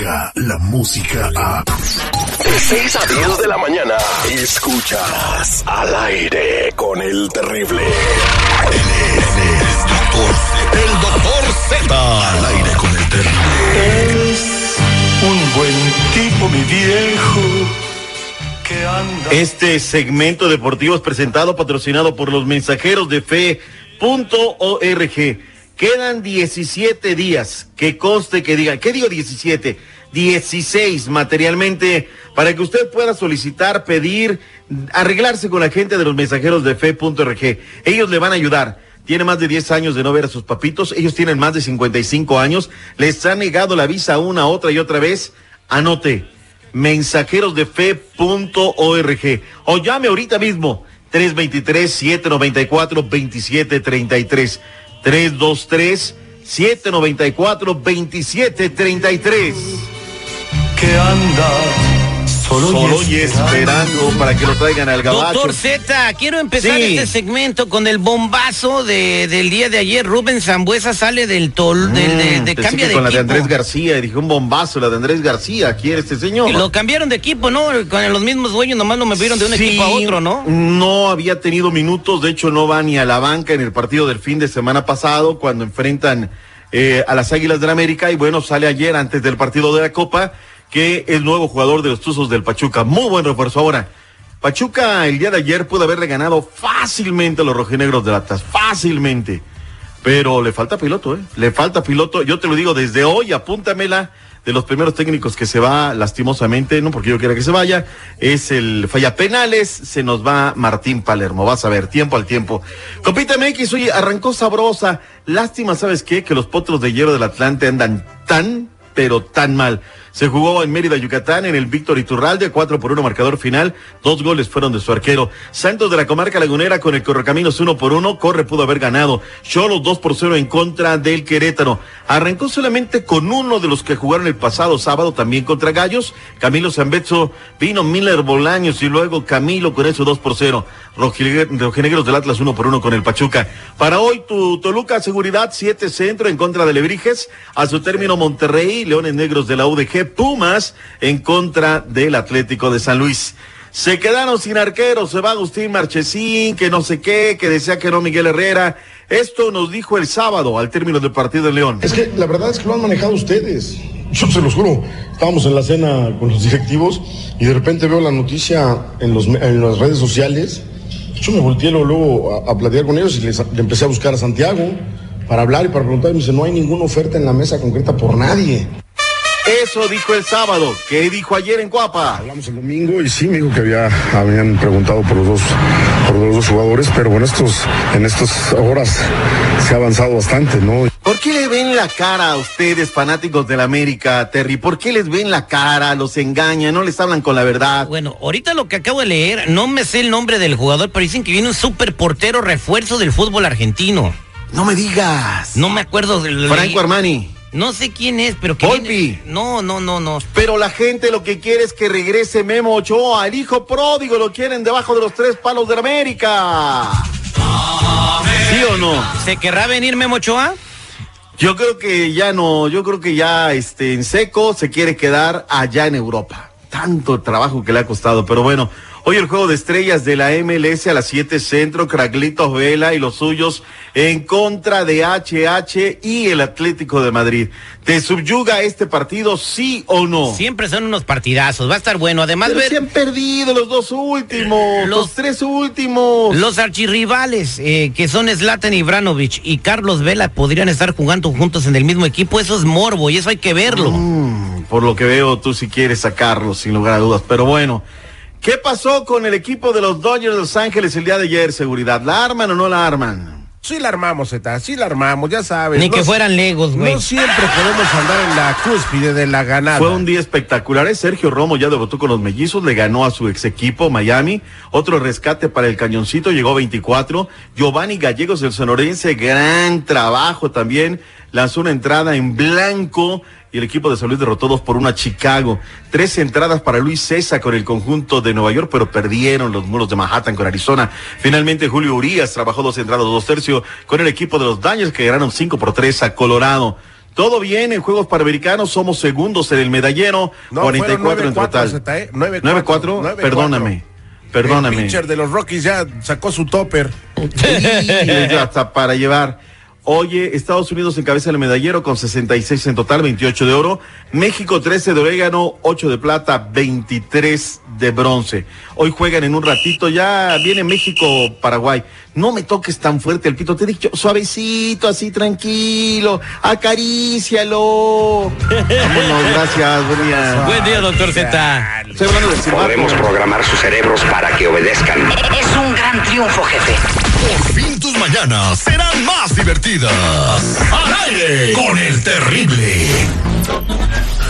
la música a... De 6 a 10 de la mañana, escuchas al aire con el terrible. El doctor Z. Al aire con el terrible. Es un buen tipo, mi viejo, que anda. Este segmento deportivo es presentado, patrocinado por los mensajeros de fe.org. Quedan 17 días, que conste que diga, ¿qué digo 17? 16 materialmente para que usted pueda solicitar, pedir, arreglarse con la gente de los mensajeros de fe.org. Ellos le van a ayudar. Tiene más de 10 años de no ver a sus papitos, ellos tienen más de 55 años, les han negado la visa una, otra y otra vez. Anote, mensajerosdefe.org o llame ahorita mismo 323-794-2733. 323-794-2733. que anda solo, Solo y esperando para que lo traigan al gabacho. Doctor Z, quiero empezar Sí. este segmento con el bombazo de, del día de ayer. Rubén Zambuesa sale del tol, del- de, de Mm, cambia de con la de. Andrés García, y dije un bombazo, la de Andrés García, quiere este señor. Lo cambiaron de equipo, ¿no? Con los mismos dueños, nomás lo movieron de un Sí, equipo a otro, ¿no? No había tenido minutos, de hecho no va ni a la banca en el partido del fin de semana pasado cuando enfrentan eh, a las Águilas del la América y bueno, sale ayer antes del partido de la Copa que es nuevo jugador de los Tuzos del Pachuca. Muy buen refuerzo ahora. Pachuca el día de ayer pudo haberle ganado fácilmente a los rojinegros del Atlas, fácilmente. Pero le falta piloto, ¿eh? Le falta piloto. Yo te lo digo desde hoy, apúntamela. De los primeros técnicos que se va lastimosamente, no porque yo quiera que se vaya, es el Falla Penales, se nos va Martín Palermo. Vas a ver, tiempo al tiempo. Copita MX, oye, arrancó sabrosa. Lástima, ¿sabes qué? Que los potros de hierro del Atlante andan tan, pero tan mal. Se jugó en Mérida, Yucatán, en el Víctor Iturralde, 4 por 1 marcador final. Dos goles fueron de su arquero. Santos de la comarca lagunera con el Correcaminos 1 por 1. Corre pudo haber ganado. Cholos 2 por 0 en contra del Querétaro. Arrancó solamente con uno de los que jugaron el pasado sábado también contra Gallos. Camilo Zambetso, vino Miller Bolaños y luego Camilo con eso 2 por 0. Rojinegue- Rojinegros del Atlas 1 por 1 con el Pachuca. Para hoy, tu Toluca Seguridad 7 centro en contra de Lebrijes. A su término Monterrey, Leones Negros de la UDG, Pumas en contra del Atlético de San Luis. Se quedaron sin arqueros, se va Agustín Marchesín, que no sé qué, que decía que no Miguel Herrera. Esto nos dijo el sábado al término del partido de León. Es que la verdad es que lo han manejado ustedes. Yo se los juro. Estábamos en la cena con los directivos y de repente veo la noticia en, las redes sociales. Yo me volteé luego, luego a, a platicar con ellos y les, le empecé a buscar a Santiago para hablar y para preguntar. Y me dice, no hay ninguna oferta en la mesa concreta por nadie. Eso dijo el sábado. ¿Qué dijo ayer en Cuapa? Hablamos el domingo y sí me dijo que había, habían preguntado por los dos, por los dos jugadores, pero bueno, estos, en estas horas se ha avanzado bastante, ¿no? ¿Por qué le ven la cara a ustedes, fanáticos del América, Terry? ¿Por qué les ven la cara? ¿Los engañan? ¿No les hablan con la verdad? Bueno, ahorita lo que acabo de leer, no me sé el nombre del jugador, pero dicen que viene un super portero refuerzo del fútbol argentino. No me digas. No me acuerdo del. Franco Armani. No sé quién es, pero que. Volpi. viene- No, no, no, no. Pero la gente lo que quiere es que regrese Memo Ochoa, el hijo pródigo, lo quieren debajo de los tres palos de América. ¿Sí o no? ¿Se querrá venir Memo Ochoa? Yo creo que ya no, yo creo que ya este, en seco se quiere quedar allá en Europa. Tanto trabajo que le ha costado, pero bueno. Hoy el juego de estrellas de la MLS a las 7 centro, Craglitos Vela y los suyos en contra de HH y el Atlético de Madrid. ¿Te subyuga este partido, sí o no? Siempre son unos partidazos, va a estar bueno. Además, Pero ver se han perdido los dos últimos, los, Los- tres últimos. los archirrivales, eh, que son Zlatan Ibranovic y Carlos Vela, podrían estar jugando juntos en el mismo equipo. Eso es morbo y eso hay que verlo. Mm, por lo que veo, tú sí quieres sacarlos, sin lugar a dudas. Pero bueno, ¿qué pasó con el equipo de los Dodgers de Los Ángeles el día de ayer, seguridad? ¿La arman o no la arman? Sí la armamos, Zeta, sí la armamos, ya sabes. Ni No- que fueran legos, güey. No siempre podemos andar en la cúspide de la ganada. Fue un día espectacular. ¿eh? Sergio Romo ya debutó con los mellizos, le ganó a su ex equipo Miami. Otro rescate para el cañoncito, llegó 24. Giovanni Gallegos, el sonorense, gran trabajo también. Lanzó una entrada en blanco y el equipo de San Luis derrotó dos por una a Chicago. Tres entradas para Luis César con el conjunto de Nueva York, pero perdieron los muros de Manhattan con Arizona. Finalmente Julio Urias trabajó dos entradas, dos tercios con el equipo de los Dodgers que ganaron cinco por tres a Colorado. Todo bien en Juegos Panamericanos, somos segundos en el medallero, No, 44 en fueron 9-4, total. Zeta, ¿eh? 9-4, 9-4, 9-4. perdóname. Perdóname. El pitcher de los Rockies ya sacó su topper. Hasta para llevar. Oye, Estados Unidos encabeza el medallero con 66 en total, 28 de oro. México 13 de orégano, 8 de plata, 23 de bronce. Hoy juegan en un ratito, ya viene México, Paraguay. No me toques tan fuerte el pito, te he dicho suavecito, así tranquilo, acarícialo. Vámonos, gracias, buen día. Buen día, doctor Z. Podemos programar sus cerebros para que obedezcan. Es un gran triunfo, jefe. Por fin tus mañanas serán más divertidas. Al aire con el terrible.